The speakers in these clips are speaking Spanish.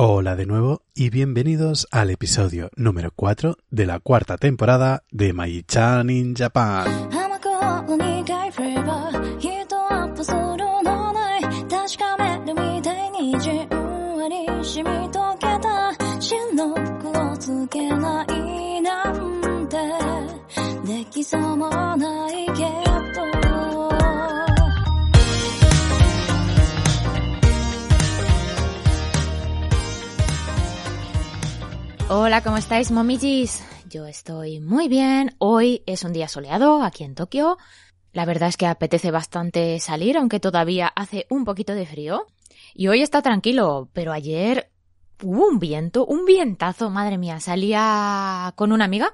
Hola de nuevo y bienvenidos al episodio número 4 de la cuarta temporada de My-chan in Japan. Hola, ¿cómo estáis, momijis? Yo estoy muy bien. Hoy es un día soleado aquí en Tokio. La verdad es que apetece bastante salir, aunque todavía hace un poquito de frío. Y hoy está tranquilo, pero ayer hubo un viento, un vientazo, madre mía. Salía con una amiga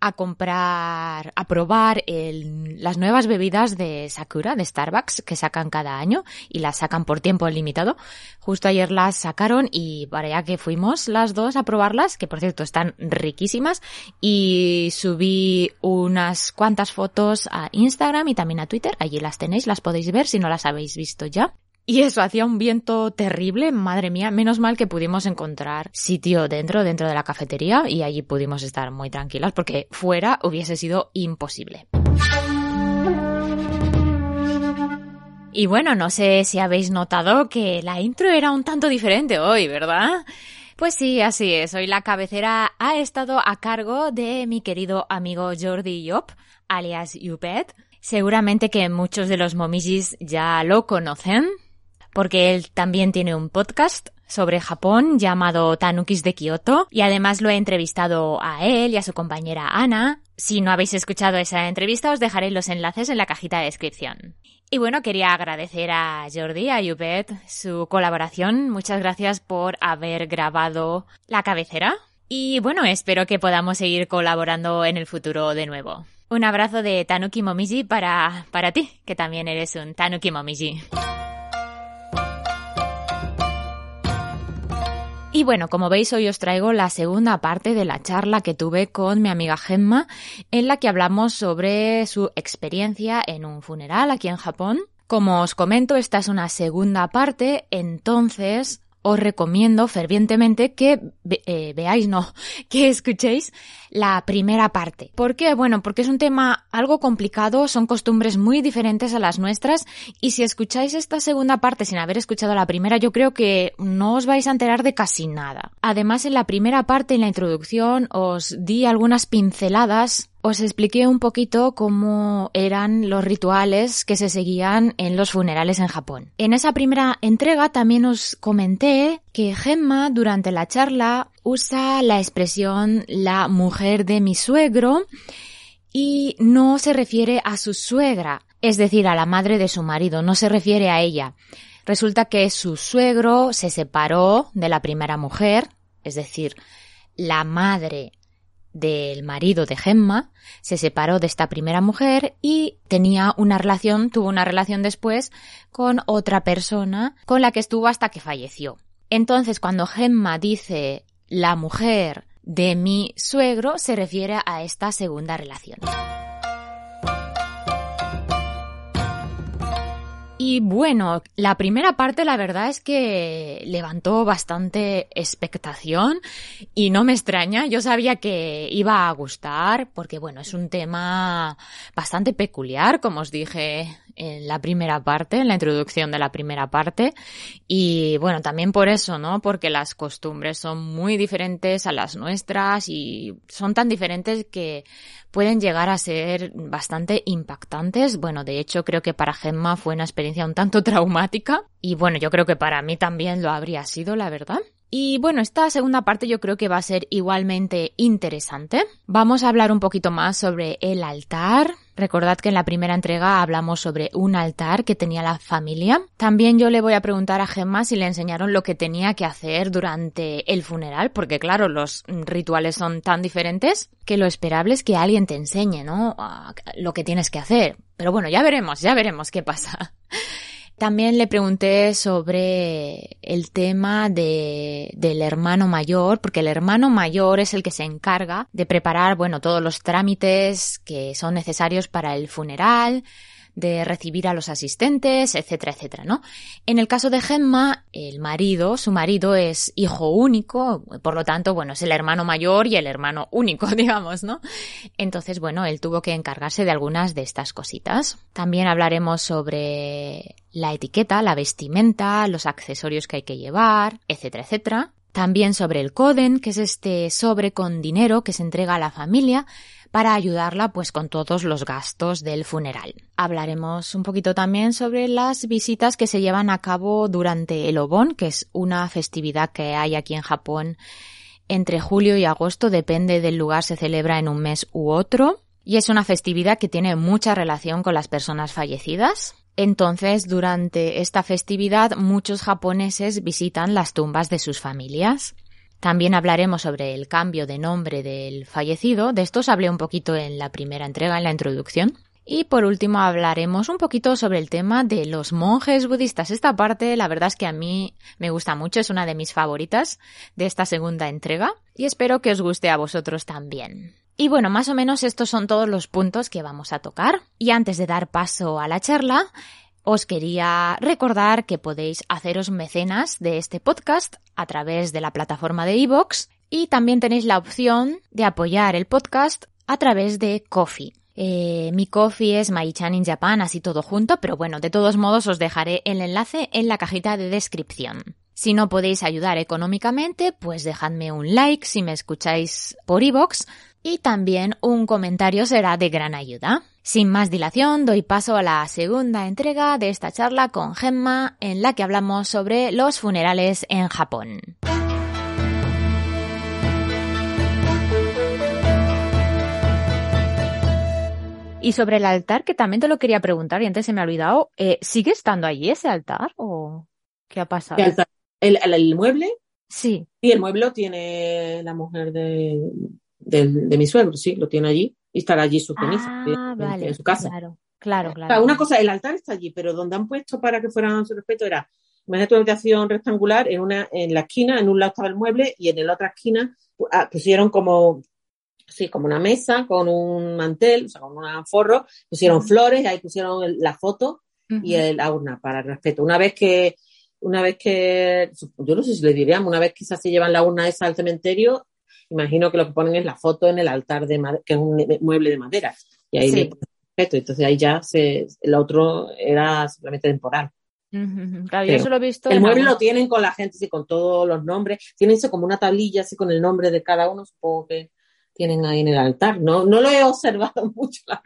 a comprar, a probar las nuevas bebidas de Sakura, de Starbucks, que sacan cada año y las sacan por tiempo limitado. Justo ayer las sacaron y para allá que fuimos las dos a probarlas, que por cierto están riquísimas, y subí unas cuantas fotos a Instagram y también a Twitter. Allí las tenéis, las podéis ver si no las habéis visto ya. Y eso, hacía un viento terrible, madre mía, menos mal que pudimos encontrar sitio dentro, dentro de la cafetería y allí pudimos estar muy tranquilas porque fuera hubiese sido imposible. Y bueno, no sé si habéis notado que la intro era un tanto diferente hoy, ¿verdad? Pues sí, así es. Hoy la cabecera ha estado a cargo de mi querido amigo Jordi Yop, alias Yupet. Seguramente que muchos de los momijis ya lo conocen, porque él también tiene un podcast sobre Japón llamado Tanukis de Kioto y además lo he entrevistado a él y a su compañera Ana. Si no habéis escuchado esa entrevista os dejaré los enlaces en la cajita de descripción. Y bueno, quería agradecer a Jordi, a Yubet, su colaboración. Muchas gracias por haber grabado la cabecera. Y bueno, espero que podamos seguir colaborando en el futuro de nuevo. Un abrazo de Tanuki Momiji para, para ti, que también eres un Tanuki Momiji. Y bueno, como veis, hoy os traigo la segunda parte de la charla que tuve con mi amiga Gemma, en la que hablamos sobre su experiencia en un funeral aquí en Japón. Como os comento, esta es una segunda parte, entonces os recomiendo fervientemente que eh, veáis, no, que escuchéis la primera parte. ¿Por qué? Bueno, porque es un tema algo complicado, son costumbres muy diferentes a las nuestras y si escucháis esta segunda parte sin haber escuchado la primera, yo creo que no os vais a enterar de casi nada. Además, en la primera parte, en la introducción, os di algunas pinceladas os expliqué un poquito cómo eran los rituales que se seguían en los funerales en Japón. En esa primera entrega también os comenté que Gemma durante la charla usa la expresión la mujer de mi suegro y no se refiere a su suegra, es decir, a la madre de su marido, no se refiere a ella. Resulta que su suegro se separó de la primera mujer, es decir, la madre del marido de Gemma, se separó de esta primera mujer y tenía una relación, tuvo una relación después con otra persona con la que estuvo hasta que falleció. Entonces, cuando Gemma dice la mujer de mi suegro, se refiere a esta segunda relación. Y bueno, la primera parte la verdad es que levantó bastante expectación y no me extraña, yo sabía que iba a gustar porque bueno, es un tema bastante peculiar, como os dije en la primera parte, en la introducción de la primera parte y bueno, también por eso, ¿no? Porque las costumbres son muy diferentes a las nuestras y son tan diferentes que pueden llegar a ser bastante impactantes. Bueno, de hecho creo que para Gemma fue una experiencia un tanto traumática y bueno, yo creo que para mí también lo habría sido, la verdad. Y bueno, esta segunda parte yo creo que va a ser igualmente interesante. Vamos a hablar un poquito más sobre el altar. Recordad que en la primera entrega hablamos sobre un altar que tenía la familia. También yo le voy a preguntar a Gemma si le enseñaron lo que tenía que hacer durante el funeral, porque claro, los rituales son tan diferentes que lo esperable es que alguien te enseñe, ¿no? Lo que tienes que hacer. Pero bueno, ya veremos, ya veremos qué pasa. También le pregunté sobre el tema de, del hermano mayor, porque el hermano mayor es el que se encarga de preparar, bueno, todos los trámites que son necesarios para el funeral, de recibir a los asistentes, etcétera, etcétera, ¿no? En el caso de Gemma, el marido, su marido es hijo único, por lo tanto, bueno, es el hermano mayor y el hermano único, digamos, ¿no? Entonces, bueno, él tuvo que encargarse de algunas de estas cositas. También hablaremos sobre la etiqueta, la vestimenta, los accesorios que hay que llevar, etcétera, etcétera. También sobre el coden, que es este sobre con dinero que se entrega a la familia para ayudarla pues con todos los gastos del funeral. Hablaremos un poquito también sobre las visitas que se llevan a cabo durante el Obon, que es una festividad que hay aquí en Japón entre julio y agosto, depende del lugar, se celebra en un mes u otro. Y es una festividad que tiene mucha relación con las personas fallecidas. Entonces, durante esta festividad, muchos japoneses visitan las tumbas de sus familias. También hablaremos sobre el cambio de nombre del fallecido. De esto os hablé un poquito en la primera entrega, en la introducción. Y por último hablaremos un poquito sobre el tema de los monjes budistas. Esta parte, la verdad es que a mí me gusta mucho, es una de mis favoritas de esta segunda entrega y espero que os guste a vosotros también. Y bueno, más o menos estos son todos los puntos que vamos a tocar. Y antes de dar paso a la charla, os quería recordar que podéis haceros mecenas de este podcast a través de la plataforma de iVoox y también tenéis la opción de apoyar el podcast a través de Coffee. Eh, mi coffee es Maichan in Japan, así todo junto, pero bueno, de todos modos os dejaré el enlace en la cajita de descripción. Si no podéis ayudar económicamente, pues dejadme un like si me escucháis por iVoox y también un comentario será de gran ayuda. Sin más dilación, doy paso a la segunda entrega de esta charla con Gemma en la que hablamos sobre los funerales en Japón. Y sobre el altar, que también te lo quería preguntar y antes se me ha olvidado, eh, ¿sigue estando allí ese altar o qué ha pasado? ¿El, el, mueble? Sí. Sí, el mueble lo tiene la mujer de, de, mi suegro, sí, lo tiene allí y estará allí su ceniza ah, en, su casa. Claro, claro, claro. una cosa, el altar está allí, pero donde han puesto para que fueran su respeto era, imagínate una habitación rectangular, en una, en la esquina, en un lado estaba el mueble y en la otra esquina ah, pusieron como, sí, como una mesa con un mantel, o sea, con un forro, pusieron flores y ahí pusieron la foto y la urna para el respeto. Una vez que, una vez que, yo no sé si le diríamos, una vez que se llevan la urna esa al cementerio, imagino que lo que ponen es la foto en el altar de que es un mueble de madera. Y ahí le Entonces ahí ya se, el otro era simplemente temporal. Claro, yo lo he visto. El mueble lo tienen con la gente, sí, con todos los nombres. Tienen como una tablilla así con el nombre de cada uno, supongo que tienen ahí en el altar. No, no lo he observado mucho, la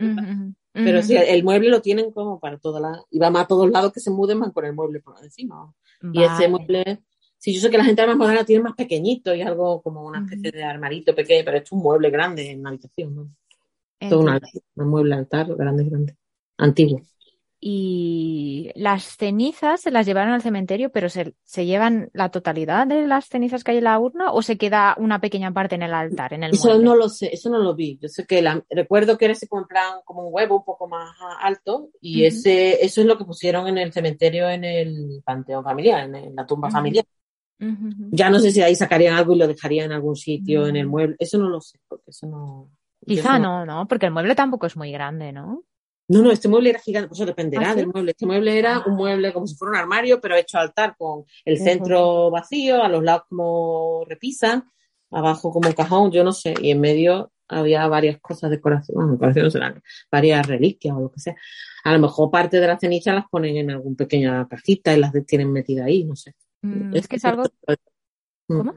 Pero sí, el mueble lo tienen como para toda la. Y va más a todos lados que se muden, van con el mueble por encima. Y ese mueble Sí, yo sé que la gente más moderna tiene más pequeñito y algo como una especie de armarito pequeño, pero es un mueble grande en la habitación, ¿no? Todo un, mueble altar grande, grande, antiguo. Y las cenizas se las llevaron al cementerio, pero se, se, llevan la totalidad de las cenizas que hay en la urna o se queda una pequeña parte en el altar, en el Eso no lo sé, eso no lo vi. Yo sé que la, recuerdo que era ese como como un huevo un poco más alto y ese eso es lo que pusieron en el cementerio en el panteón familiar, en, la tumba familiar. Ya no sé si ahí sacarían algo y lo dejarían en algún sitio, en el mm. mueble. Eso no lo sé, porque eso no. Quizá no, no, porque el mueble tampoco es muy grande, ¿no? No, no, este mueble era gigante, pues eso dependerá ¿Ah, del mueble. Este mueble era un ah. mueble como si fuera un armario, pero hecho altar con el centro vacío, a los lados como repisa, abajo como un cajón, yo no sé, y en medio había varias cosas de decoración, bueno, decoración serán varias reliquias o lo que sea. A lo mejor parte de las cenizas las ponen en algún pequeña cajita y las tienen metidas ahí, no sé. Mm, es que es algo... Mm. ¿Cómo?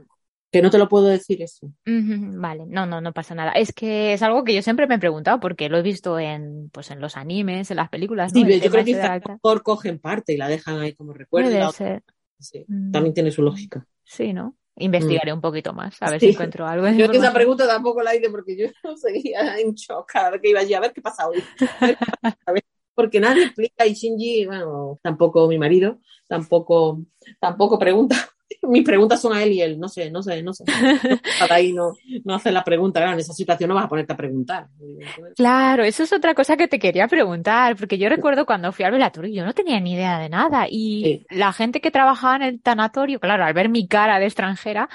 Que no te lo puedo decir eso. vale, no, no, no pasa nada. Es que es algo que yo siempre me he preguntado porque lo he visto en, pues, en los animes, en las películas. Sí, yo creo que mejor cogen parte y la dejan ahí como recuerdo. ser. Sí, mm. También tiene su lógica. Sí, ¿no? Investigaré un poquito más, a ver Sí. si encuentro algo. Yo que esa pregunta tampoco la hice porque yo seguía en shock cada vez que iba allí a ver qué pasa hoy. A ver, Porque nadie explica y Shinji, bueno, tampoco mi marido, tampoco, tampoco pregunta. Mis preguntas son a él y él, no sé, no sé, no sé. Para ahí no, no hacer la pregunta, claro, en esa situación no vas a ponerte a preguntar. Claro, eso es otra cosa que te quería preguntar, porque yo recuerdo cuando fui al velatorio, yo no tenía ni idea de nada y Sí. la gente que trabajaba en el tanatorio, claro, al ver mi cara de extranjera,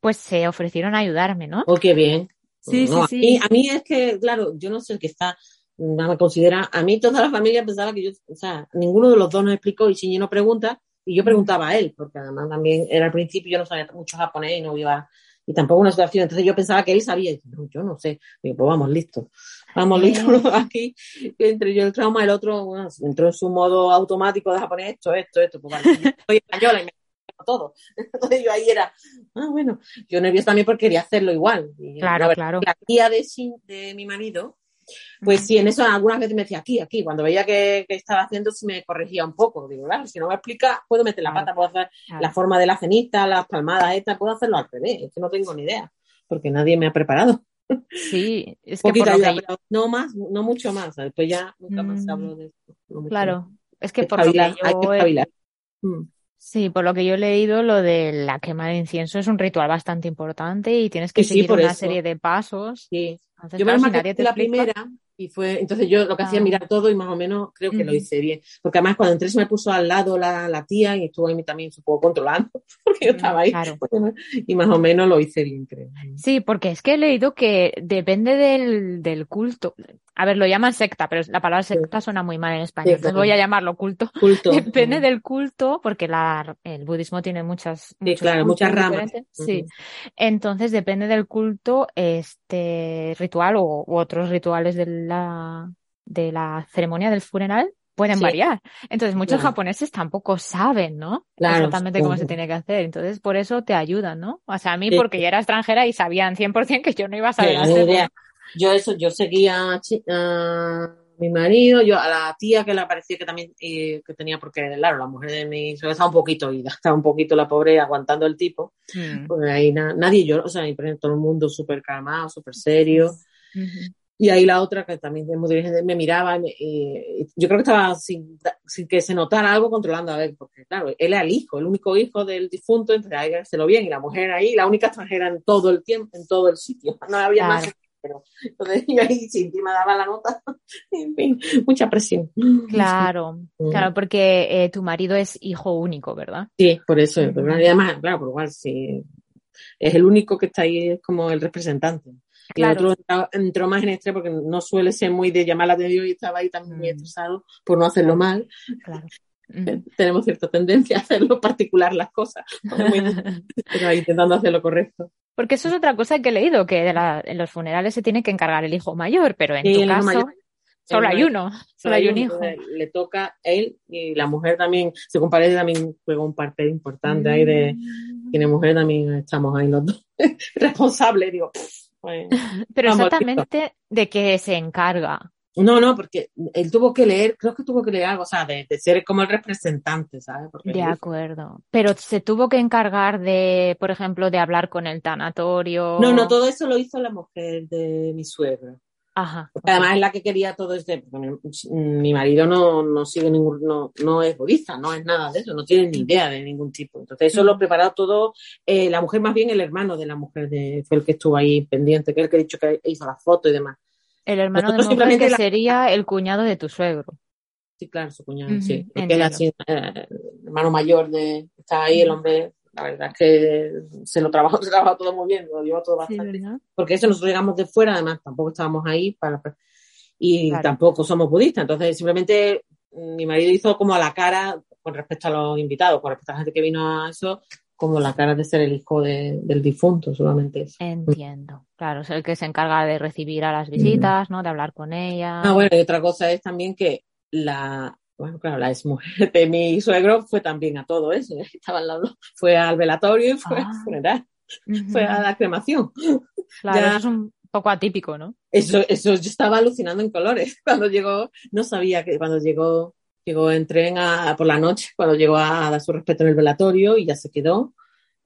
pues se ofrecieron a ayudarme, ¿no? Oh, qué bien. Sí, No, sí, a, mí, sí. a mí es que, claro, yo no sé el que está, no me considera, a mí toda la familia pensaba que yo, o sea, ninguno de los dos nos explicó y Shinji no pregunta, y yo preguntaba a él, porque además también era al principio, yo no sabía mucho japonés y no iba, y tampoco una situación, entonces yo pensaba que él sabía, y yo no sé, Digo, pues vamos, listo, vamos, listo, aquí, entre yo el trauma, el otro, bueno, entró en su modo automático de japonés, esto, esto, esto, pues vale, yo soy española y me todo. Entonces yo ahí era, ah, bueno, yo nerviosa también porque quería hacerlo igual. Y, Claro, la verdad, claro. La tía de, de mi marido, pues sí, en eso algunas veces me decía aquí, aquí. Cuando veía que, que estaba haciendo, sí me corregía un poco. Digo, claro, si no me explica, puedo meter la Claro, pata, puedo hacer claro. la forma de la cenita, las palmadas estas, puedo hacerlo al revés. Es que no tengo ni idea, porque nadie me ha preparado. Sí, es que Poquita por lo ayuda, que yo- pero no más, no mucho más. Después ya nunca más Mm. hablo de esto. no claro, es que por lo que Espabilar, hay que yo. Mm. Sí, por lo que yo he leído, lo de la quema de incienso es un ritual bastante importante y tienes que Sí, seguir una eso. serie de pasos. Sí. Entonces, Yo claro, menos si nadie te la explica- primera y fue, entonces yo lo que hacía Ah. es mirar todo y más o menos creo que lo hice bien. Porque además cuando entré se me puso al lado la, la tía y estuvo ahí también supongo controlando, porque yo Mm, estaba ahí. claro. Y más o menos lo hice bien, creo. Sí, porque es que he leído que depende del, del culto. A ver, lo llaman secta, pero la palabra secta suena muy mal en español. Sí, claro. voy a llamarlo culto. Culto. Depende del culto, porque la, el budismo tiene muchas, Sí, claro, muchas ramas. Sí. Entonces depende del culto, este ritual o u otros rituales de la, de la ceremonia del funeral pueden Sí. variar. Entonces muchos Claro. japoneses tampoco saben, ¿no? Claro, Exactamente cómo se tiene que hacer. Entonces por eso te ayudan, ¿no? O sea, a mí Sí. porque ya era extranjera y sabían 100% que yo no iba a saber idea. Yo eso, yo seguía a, mi marido, yo a la tía que le parecía que también eh, que tenía, porque claro, la mujer de mi suegra estaba un poquito ida, estaba un poquito la pobre aguantando el tipo. Mm. Pues ahí na- nadie lloró, o sea, todo el mundo súper calmado, súper serio. Ujú. Y ahí la otra, que también es muy dirigente, me miraba y, me- y yo creo que estaba sin, sin que se notara algo controlando a ver, porque claro, él era el hijo, el único hijo del difunto, entonces hay que hacerlo bien, y la mujer ahí, la única extranjera en todo el tiempo, en todo el sitio, no había Claro. más. Pero, entonces yo ahí sí, encima daba la nota, en fin, mucha presión. Claro, Mm. claro, porque eh, tu marido es hijo único, ¿verdad? Sí, por eso, y además, claro, por igual, sí, es el único que está ahí, es como el representante. Y el Claro. otro entró, entró más en estrés porque no suele ser muy de llamar la atención y estaba ahí también muy Mm. estresado por no hacerlo mal. Claro. Tenemos cierta tendencia a hacerlo particular las cosas, pero intentando hacer lo correcto. Porque eso es otra cosa que he leído, que de la- en los funerales se tiene que encargar el hijo mayor, pero en Sí, tu caso mayor. solo hay uno, solo hay un hijo. Le toca él y la mujer también, se comparece también juega un papel importante ahí de Mm. tiene mujer también estamos ahí los dos responsables, digo. Pues, Pero exactamente de qué se encarga. No, no, porque él tuvo que leer, creo que tuvo que leer algo, o sea, de, de ser como el representante, ¿sabes? Porque De acuerdo. Pero se tuvo que encargar de, por ejemplo, de hablar con el tanatorio. No, no, todo eso lo hizo la mujer de mi suegra. Ajá. Además es la que quería todo este. porque mi, mi marido no, no sigue ningún, no, no es budista, no es nada de eso, no tiene ni idea de ningún tipo. Entonces, eso lo Mm. preparó todo, eh, la mujer, más bien el hermano de la mujer, de, fue el que estuvo ahí pendiente, que es el que he dicho que hizo la foto y demás. El hermano de Nosotros mujer simplemente que la- sería el cuñado de tu suegro. Sí, claro, su cuñado, sí. Porque así, eh, el hermano mayor de, estaba ahí, el hombre, la verdad es que se lo trabajó, se trabajó todo muy bien, lo llevó todo bastante. porque eso nosotros llegamos de fuera, además tampoco estábamos ahí para y Claro. tampoco somos budistas, entonces simplemente mm, mi marido hizo como a la cara con respecto a los invitados, con respecto a la gente que vino a eso, como la cara de ser el hijo de- del difunto, solamente eso. Entiendo. Claro, es el que se encarga de recibir a las visitas, ¿no? De hablar con ellas. Ah, bueno, y otra cosa es también que la, bueno, claro, la exmujer de mi suegro fue también a todo eso, estaban las dos, fue al velatorio y fue Ah. al funeral, Ujú. fue a la cremación. Claro, ya- eso es un poco atípico, ¿no? Eso, eso yo estaba alucinando en colores. Cuando llegó, no sabía que cuando llegó, llegó en tren a, por la noche, cuando llegó a dar su respeto en el velatorio y ya se quedó.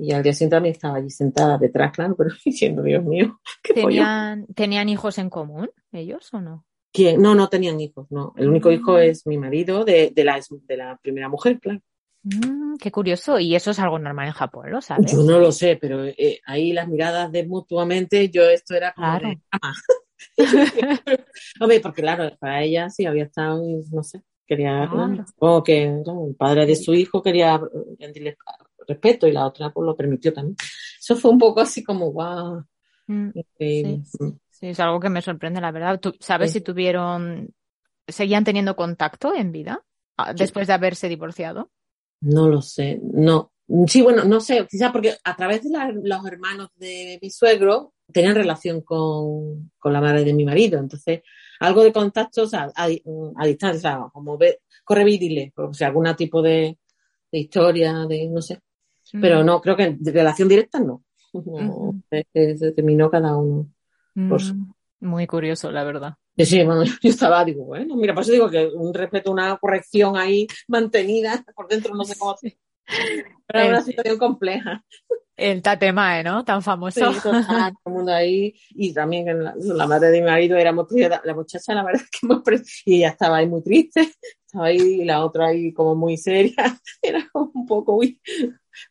Y al día siguiente también estaba allí sentada detrás, claro, pero diciendo, Dios mío, qué pollo. ¿Tenían, ¿Tenían hijos en común ellos o no? ¿Quién? No, no tenían hijos, no. El único Mm. hijo es mi marido de, de, la, de la primera mujer, claro. Mm, qué curioso. Y eso es algo normal en Japón, ¿lo sabes? Yo no lo sé, pero eh, ahí las miradas de mutuamente, yo esto era como Claro. de, "Ah". Hombre, porque claro, para ella sí había estado, no sé, quería, Claro. supongo que claro, el padre de su hijo quería eh, rendirle respeto y la otra pues lo permitió también. Eso fue un poco así como, wow, Mm, increíble. Mm. Sí, es algo que me sorprende, la verdad. ¿Tú sabes Sí. si tuvieron, seguían teniendo contacto en vida ah, después de haberse divorciado? No lo sé, no. Sí, bueno, no sé, quizás porque a través de la- los hermanos de mi suegro tenían relación con, con la madre de mi marido, entonces algo de contacto, o sea, a, a distancia, o sea, como ver, corre y dile, o sea, algún tipo de, de historia, de no sé, pero no, creo que de relación directa no. Se terminó cada uno. Pues- mm, muy curioso, la verdad. Sí, sí, bueno, yo estaba, digo, bueno, mira, por eso digo que un respeto, una corrección ahí mantenida por dentro, no sé cómo. Pero era una situación compleja. El tatemae, ¿no? Tan Sí, famoso. total, todo el mundo ahí. Y también la, la madre de mi marido era muy triste, la muchacha, la verdad es que muy y ella estaba ahí muy triste, estaba ahí, y la otra ahí como muy seria. Era como un poco, uy,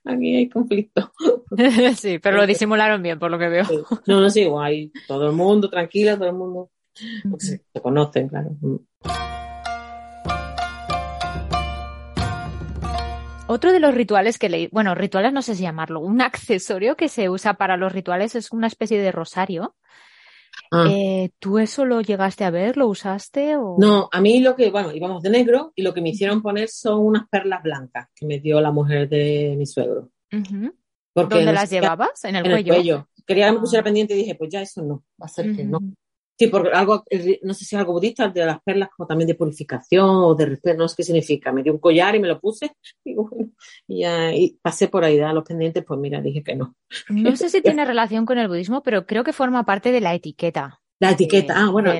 aquí hay conflicto. Sí, pero lo disimularon bien, por lo que veo. Sí. No, no, sí, guay, todo el mundo tranquilo, todo el mundo, porque se, se conocen, claro. Otro de los rituales que leí, bueno, rituales no sé si llamarlo, un accesorio que se usa para los rituales es una especie de rosario. Ah. Eh, ¿tú eso lo llegaste a ver? ¿Lo usaste? O... No, a mí lo que, bueno, íbamos de negro y lo que me hicieron poner son unas perlas blancas que me dio la mujer de mi suegro. Porque ¿Dónde no las llevabas? ¿En el en cuello? el cuello. Quería que me Ah. pusiera pendiente y dije, pues ya eso no, va a ser que no. Sí, porque algo, no sé si es algo budista, de las perlas como también de purificación o de respeto, no sé qué significa. Me dio un collar y me lo puse y, bueno, y, ya, y pasé por ahí a los pendientes, pues mira, dije que no. No sé si tiene relación con el budismo, pero creo que forma parte de la etiqueta. La etiqueta, de- ah, bueno,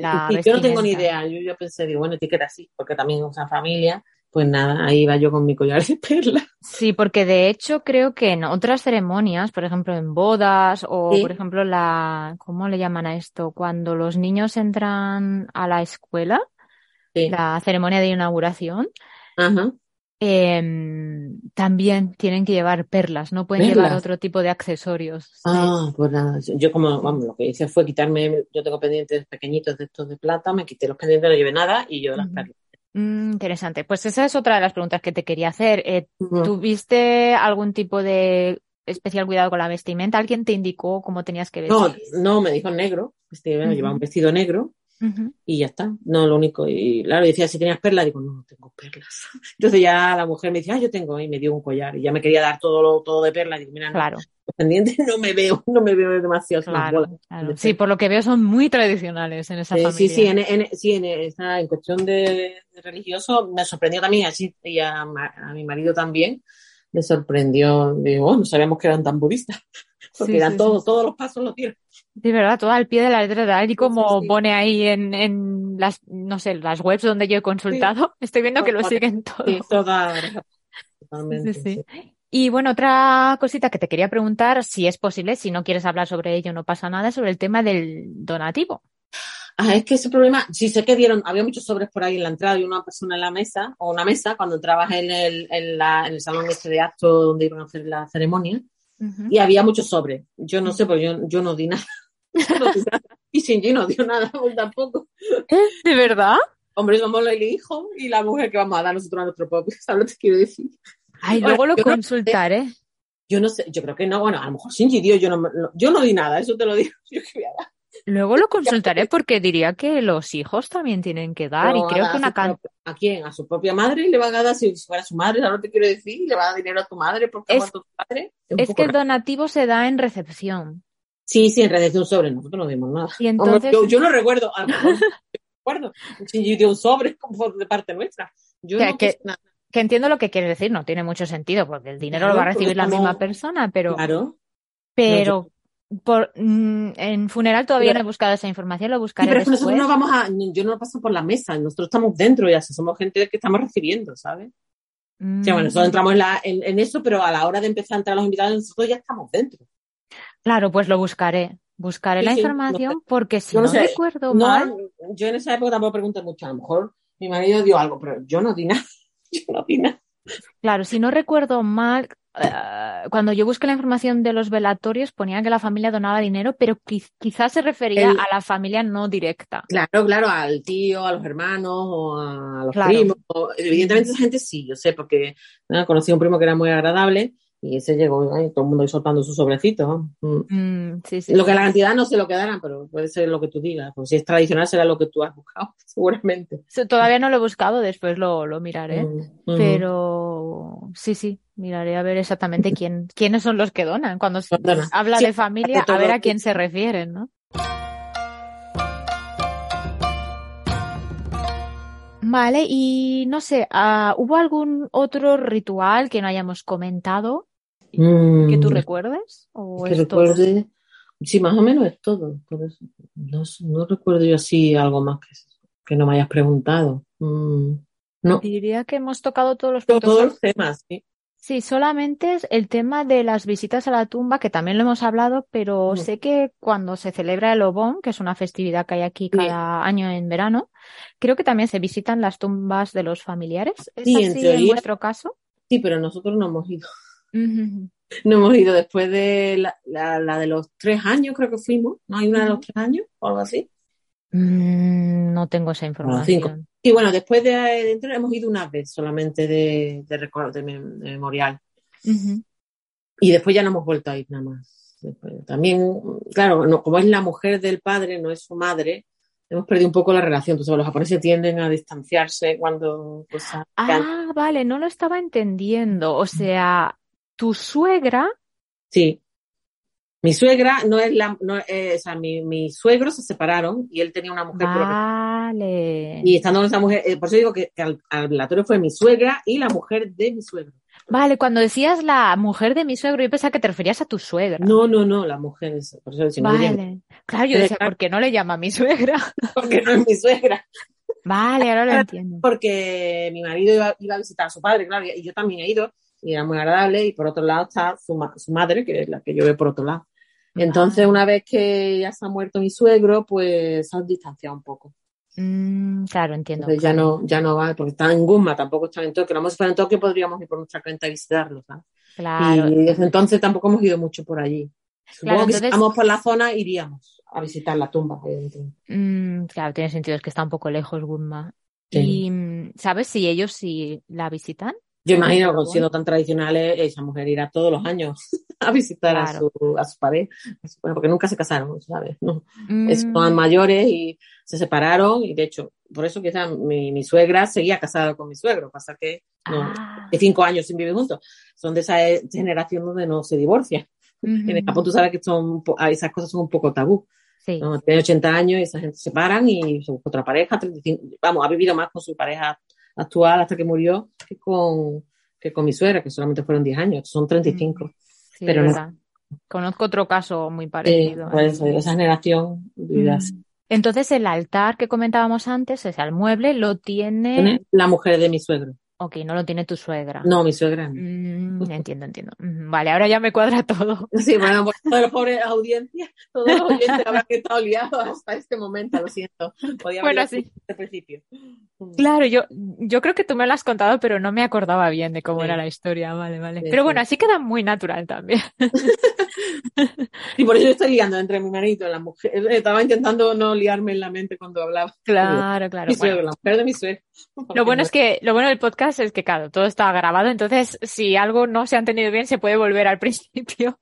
yo no tengo ni idea. Yo, yo pensé, digo, bueno, etiqueta sí, porque también usa familia. Pues nada, ahí iba yo con mi collar de perlas. Sí, porque de hecho creo que en otras ceremonias, por ejemplo en bodas o Sí. por ejemplo la, ¿cómo le llaman a esto? Cuando los niños entran a la escuela, Sí. la ceremonia de inauguración, Ajá. em, también tienen que llevar perlas, no pueden llevar otro tipo de accesorios. Sí. Ah, pues nada, yo como, vamos, lo que hice fue quitarme, yo tengo pendientes pequeñitos de estos de plata, me quité los pendientes, no llevé nada y yo las perlas. Mm, interesante. Pues esa es otra de las preguntas que te quería hacer. Eh. ¿tuviste algún tipo de especial cuidado con la vestimenta? ¿Alguien te indicó cómo tenías que No, vestir? no, me dijo negro, este, bueno, llevaba un vestido negro Y ya está, no, lo único, y claro, decía, si tenías perlas, digo, no, no tengo perlas. Entonces ya la mujer me dice, ah, yo tengo, y me dio un collar, y ya me quería dar todo lo, todo de perlas, y digo, mira, no, Claro. pendientes no me veo, no me veo demasiado, Claro, bolas. claro. Sí, por lo que veo son muy tradicionales en esa Eh, familia. sí, sí, en, en- sí, en, esa- en cuestión de, religioso me sorprendió también, así, y a, a mi marido también, me sorprendió, digo, oh, no sabíamos que eran tan budistas, porque Sí, eran sí, todos, sí. todos los pasos los tiran. De verdad, todo al pie de la letra, tal y como sí. pone ahí en, en las, no sé, las webs donde yo he consultado. Estoy viendo que lo siguen todo. Sí, toda, totalmente. Y bueno, otra cosita que te quería preguntar, si es posible, si no quieres hablar sobre ello, no pasa nada, sobre el tema del donativo. Ah, es que ese problema, sí sé que dieron, había muchos sobres por ahí en la entrada y una persona en la mesa, o una mesa, cuando entrabas en el, en la- en el salón este de acto donde iban a hacer la ceremonia, y había muchos sobres. Yo no sé, porque yo, yo no di nada. No. Y Shinji no dio nada tampoco. ¿De verdad? Hombre, somos el hijo y la mujer que vamos a dar nosotros a nuestro propio. ¿Sabes lo que te quiero decir? Ay, luego lo yo no sé. consultaré. Yo no sé, yo creo que no, bueno, a lo mejor Shinji dio, yo no, no- yo no di nada, eso te lo digo. Yo que voy a dar. Luego lo consultaré porque diría que los hijos también tienen que dar y creo a- que una su can... propia- ¿A quién? ¿A su propia madre le van a dar si fuera su madre? ¿Sabes lo que te quiero decir? ¿Le va a dar dinero a tu madre porque Es- tu padre? que el donativo se da en recepción. Sí, sí, en realidad de un sobre, nosotros no dimos nada. Y entonces, yo, yo no recuerdo, a lo mejor no recuerdo. Shinji dio un sobre como de parte nuestra. Yo Que- no que- nada. que entiendo lo que quieres decir, no tiene mucho sentido porque el dinero Claro, lo va a pero recibir la como- misma persona, pero, Claro. pero por, mm, en funeral todavía Pero- no he buscado esa información, lo Sí, buscaré pero es que después. nosotros no vamos a, yo no paso por la mesa, nosotros estamos dentro ya, somos gente que estamos recibiendo, ¿sabes? Mm. Sí, bueno, nosotros entramos en, la- en- en eso, pero a la hora de empezar a entrar los invitados, nosotros ya estamos dentro. Claro, pues lo buscaré. Buscaré Sí, la sí, información no porque si no, no sé, recuerdo mal, No, yo en esa época tampoco pregunté mucho. A lo mejor mi marido dio algo, pero yo no di nada. Yo no di nada. claro, si no recuerdo mal, eh, cuando yo busqué la información de los velatorios ponía que la familia donaba dinero, pero quiz- quizás se refería El- a la familia no directa. Claro, claro, al tío, a los hermanos o a los Claro. primos. Evidentemente esa gente sí, yo sé, porque ¿no? conocí a un primo que era muy agradable y ese llegó, ay, todo el mundo ahí soltando sus sobrecitos. Mm. Mm, sí, sí, Lo que la cantidad no se lo quedarán, pero puede ser lo que tú digas. Pues si es tradicional será lo que tú has buscado, seguramente. Todavía no lo he buscado, después lo, lo miraré. Mm, mm. Pero sí, sí, miraré a ver exactamente quién, quiénes son los que donan. Cuando se habla Sí, de familia, a ver a quién se refieren, ¿no? Vale, y no sé, ah, ¿hubo algún otro ritual que no hayamos comentado Mm, que tú recuerdes? ¿O que todo? Sí, más o menos es todo. por eso. No, recuerdo yo así algo más que, que no me hayas preguntado. Mm, no, Diría que hemos tocado todos los todos los temas, sí. Sí, solamente es el tema de las visitas a la tumba, que también lo hemos hablado, pero Mm. sé que cuando se celebra el Obón, que es una festividad que hay aquí Sí. cada año en verano, creo que también se visitan las tumbas de los familiares. ¿Es Sí, en así en teoría. vuestro caso? Sí, pero nosotros no hemos ido. No hemos ido después de la, la- la de los tres años, creo que fuimos. ¿No hay una de los tres años o algo así? Mm, no tengo esa Bueno, cinco. información. Y bueno, después de dentro hemos ido una vez solamente de, de, de mem- de memorial. Y después ya no hemos vuelto a ir nada más. Después, también, claro, no, como es la mujer del padre, no es su madre, hemos perdido un poco la relación. Entonces los japoneses tienden a distanciarse cuando pues, Ah, vale, no lo estaba entendiendo. O sea, tu suegra, Sí. Mi suegra no es la, no, eh, o sea, mi, mis suegros se separaron y él tenía una mujer vale. y estando con esa mujer, eh, por eso digo que, que al, al fue mi suegra y la mujer de mi suegro. Vale, cuando decías la mujer de mi suegro, yo pensaba que te referías a tu suegra. No, no, no, la mujer es, por eso si no Vale. Claro, yo decía, claro- ¿por qué no le llama a mi suegra? porque no es mi suegra, Vale, ahora lo entiendo. porque mi marido iba, iba a visitar a su padre, claro, y yo también he ido y era muy agradable y por otro lado está su, ma- su madre, que es la que yo veo por otro lado. Entonces, una vez que ya se ha muerto mi suegro, pues se han distanciado un poco. Mm, claro, entiendo. Entonces ya claro. no, ya no va, porque está en Gumma, tampoco está en Tokio. Vamos si fuera en Tokio podríamos ir por nuestra cuenta a visitarlo, ¿sabes? Claro. Y desde entonces tampoco hemos ido mucho por allí. Supongo Claro, que si estamos por la zona iríamos a visitar la tumba. Mm, claro, tiene sentido, es que está un poco lejos Gunma. Sí. Y, mm, ¿sabes si ellos sí la visitan? Yo imagino, que siendo tan tradicionales, esa mujer irá todos los años a visitar a, Claro. su, a su pareja, a su- bueno, porque nunca se casaron, ¿sabes? No. Mm, Son mayores y se separaron y de hecho, por eso quizás mi, mi suegra seguía casada con mi suegro, pasa que no, ah, de cinco años sin vivir juntos. Son de esa eh, generación donde no se divorcia. En el ujú. Japón tú sabes que son, ah, esas cosas son un poco tabú. Sí. ¿no? Tiene 80 años y esa gente se separan y se busca otra pareja. 35, vamos, ha vivido más con su pareja actual hasta que murió que con, que con mi suegra, que solamente fueron 10 años. Son 35. Sí, pero es no. Conozco otro caso muy Eh, parecido. por eso, esa generación. Mm. Entonces el altar que comentábamos antes, ese el mueble, lo. Tiene La mujer de mi suegro. Ok, no lo tiene tu suegra. No, mi suegra. no. Mm, entiendo, entiendo. Mm, Vale, ahora ya me cuadra todo. Sí, bueno, pues todos los pobres audiencias, todos los oyentes habrán estado liados hasta este momento, lo siento. Podía Bueno, sí. desde el principio. Claro, yo, yo creo que tú me lo has contado, pero no me acordaba bien de cómo Sí. era la historia. Vale, vale. Sí, Pero sí. bueno, así queda muy natural también. Y por eso estoy liando entre mi marido y la mujer. Estaba intentando no liarme en la mente cuando hablaba. Claro, claro. Mi Bueno, la mujer de mi suegro. lo bueno es que, lo bueno del podcast es que, claro, todo está grabado, entonces si algo no se ha entendido bien, se puede volver al principio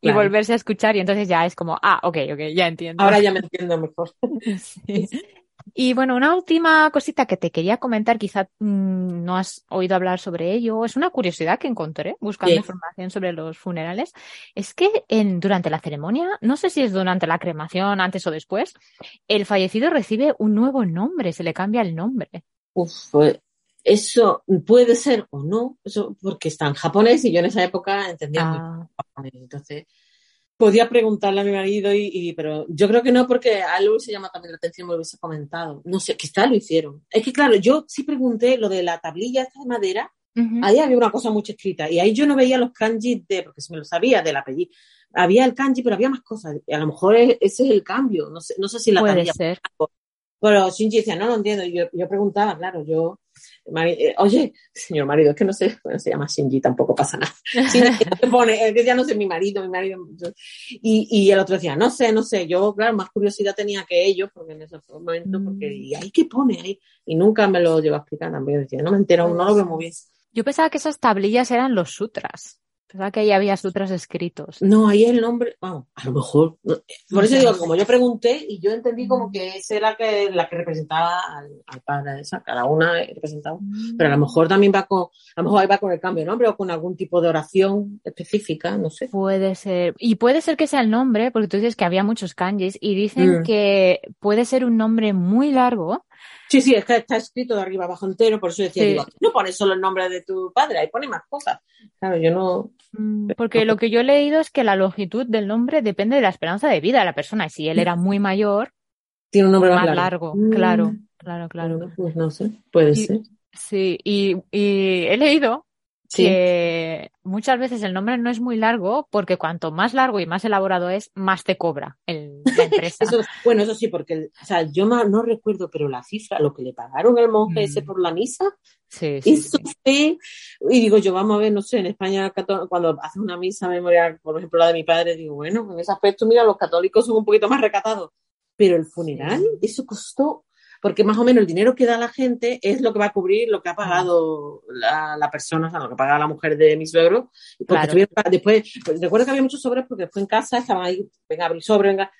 y volverse a escuchar y entonces ya es como, ah, ok, ok, ya entiendo. Ahora ya me entiendo mejor. Sí. Y bueno, una última cosita que te quería comentar, quizá mm, no has oído hablar sobre ello, es una curiosidad que encontré buscando Sí. información sobre los funerales, es que en, durante la ceremonia, no sé si es durante la cremación, antes o después, el fallecido recibe un nuevo nombre, se le cambia el nombre. Uf, pues eso puede ser o no, eso porque está en japonés y yo en esa época entendía muy Ah, japonés. Entonces, podía preguntarle a mi marido, y, y- pero yo creo que no, porque a él le hubiese llamado también la atención, me lo hubiese comentado. No sé, quizá lo hicieron. Es que claro, yo sí pregunté lo de la tablilla esta de madera, Ujú. ahí había una cosa mucho escrita. Y ahí yo no veía los kanjis de, porque se me lo sabía del apellido. Había el kanji, pero había más cosas. Y a lo mejor es- ese es el cambio. No sé, no sé si la Puede tablilla ser. Pero Shinji decía, no lo entiendo. Y yo, yo preguntaba, claro, yo, eh, oye, señor marido, es que no sé, bueno, se llama Shinji, tampoco pasa nada. Shinji pone, es que ya no sé mi marido, mi marido. Y, y el otro decía, no sé, no sé. Yo, claro, más curiosidad tenía que ellos, porque en ese momento, porque, ¿y ahí qué pone ahí? Y nunca me lo llegó a explicar también. Decía, no me entero, no lo veo muy bien. Yo pensaba que esas tablillas eran los sutras. Pensaba que ahí había sutras escritos. No, ahí el nombre, vamos, a lo mejor. Por eso digo, como yo pregunté y yo entendí como que esa era que, la que representaba al, al padre, esa, cada una representaba. Pero a lo mejor también va con, a lo mejor ahí va con el cambio de nombre o con algún tipo de oración específica, no sé. Puede ser. Y puede ser que sea el nombre, porque tú dices que había muchos kanjis y dicen Mm. que puede ser un nombre muy largo. Sí, sí, es que está escrito de arriba abajo entero, por eso decía, Sí. digo, no pones solo el nombre de tu padre, ahí pone más cosas. Claro, yo no. Mm, Porque lo que yo he leído es que la longitud del nombre depende de la esperanza de vida de la persona. Y si él era muy mayor, Tiene un nombre más, más largo. Mm, Claro, claro, claro. bueno, Pues no sé, puede Y- ser. Sí, y, y he leído Sí. que muchas veces el nombre no es muy largo porque cuanto más largo y más elaborado es, más te cobra el- la empresa. Eso, bueno, eso sí, porque, o sea, yo no, no recuerdo, pero la cifra, lo que le pagaron al monje Mm. ese por la misa, Sí, sí, eso sí. fue, y digo yo, vamos a ver, no sé, en España cuando haces una misa memorial, por ejemplo la de mi padre, digo, bueno, en ese aspecto, mira, los católicos son un poquito más recatados, pero el funeral, eso costó, porque más o menos el dinero que da la gente es lo que va a cubrir lo que ha pagado la, la persona, o sea, lo que paga la mujer de mi suegro, porque Claro. después, pues, recuerdo que había muchos sobres porque después en casa estaban ahí, venga, abrir sobre, venga,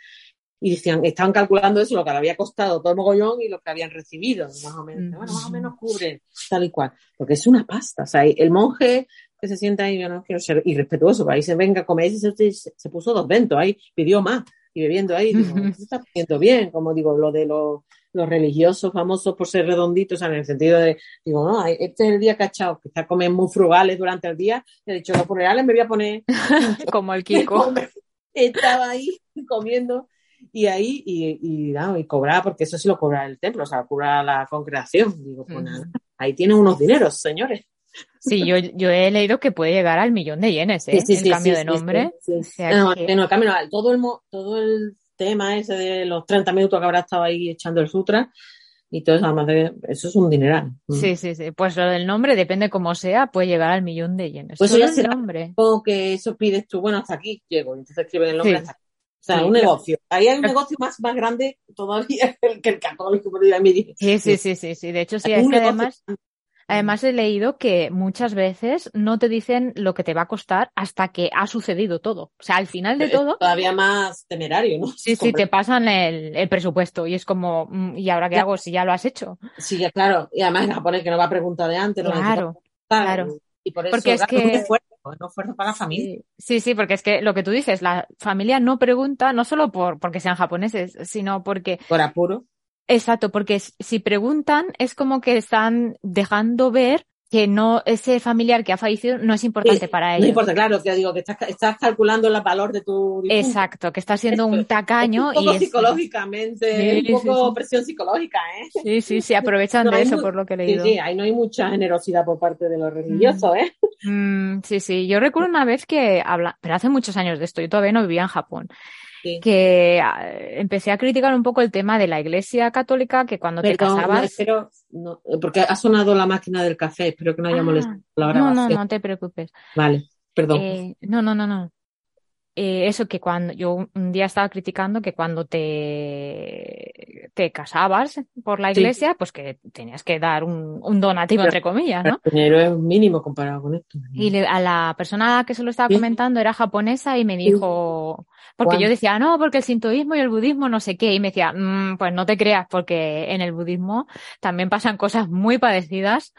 y decían, estaban calculando eso, lo que le había costado todo el mogollón y lo que habían recibido, más o menos. Bueno, más o menos cubre tal y cual. Porque es una pasta. O sea, el monje que se sienta ahí, yo no quiero ser irrespetuoso, ahí se venga a comer, y se, se, puso dos ventos ahí, pidió más, y bebiendo ahí, digo, se está pidiendo bien, como digo, lo de los, los religiosos famosos por ser redonditos, o sea, en el sentido de, digo, no, este es el día cachado, quizás comen muy frugales durante el día, he dicho, los funerales me voy a poner Como el Kiko. estaba ahí comiendo y ahí y, y, no, y cobraba, porque eso sí lo cobra el templo, o sea, cobra la congregación. Digo, pues nada, ahí tienen unos dineros, señores. Sí, yo, yo he leído que puede llegar al millón de yenes, ¿eh? el cambio de nombre. sí, sí. O sea No, que- cambio no, todo el, todo el tema ese de los 30 minutos que habrá estado ahí echando el sutra y todo eso, además de, eso es un dineral. Mm. Sí, sí, sí. Pues lo del nombre, depende cómo sea, puede llegar al millón de yenes. Pues eso ya el será- nombre. Supongo que eso pides tú, bueno, hasta aquí llego, entonces escriben el nombre Sí. hasta aquí. O sea, Sí, un negocio. Ahí hay un negocio más, más grande todavía que el, que el católico, por a mí. Sí, sí, sí, sí, sí. De hecho, sí, Hay es que además, además he leído que muchas veces no te dicen lo que te va a costar hasta que ha sucedido todo. O sea, al final de Es todo, todavía más temerario, ¿no? sí, sí, te pasan el, el presupuesto y es como, mm, ¿y ahora qué hago si ya lo has hecho? Sí, claro. Y además en japonés que no va a preguntar de antes. no Claro, preguntar. claro. Y por eso Porque es claro, que- esfuerzo, es un esfuerzo para la familia. Sí, sí, porque es que lo que tú dices, la familia no pregunta, no solo por porque sean japoneses, sino porque Por apuro. Exacto, porque si preguntan es como que están dejando ver que no ese familiar que ha fallecido no es importante Sí, para No ellos. importa, claro, que digo que estás, estás calculando el valor de tu difunto. Exacto, que está siendo un tacaño un poco y es- psicológicamente, Sí, un sí, poco sí. presión psicológica, ¿eh? sí, sí, sí, aprovechan No de eso por lo que he Sí, leído. sí, ahí no hay mucha generosidad por parte de los religiosos, ¿eh? Mm, sí, sí, yo recuerdo una vez que habla, pero hace muchos años de esto, yo todavía no vivía en Japón, Sí. que ah, empecé a criticar un poco el tema de la Iglesia Católica, que cuando te Perdón, no, casabas espero, no, porque ha sonado la máquina del café, espero que no haya Ah, molestado la no, grabación. no, no te preocupes. Vale, perdón. Eh, no, no, no, no. Eh, eso que cuando yo un- día estaba criticando que cuando te, te casabas por la Sí. iglesia, pues que tenías que dar un, un donativo, Claro. entre comillas, ¿no? El dinero es mínimo comparado con esto. Y le- a la persona que se lo estaba Sí. comentando era japonesa y me dijo, porque yo decía, no, porque el sintoísmo y el budismo no sé qué, y me decía, "Mm, pues no te creas, porque en el budismo también pasan cosas muy parecidas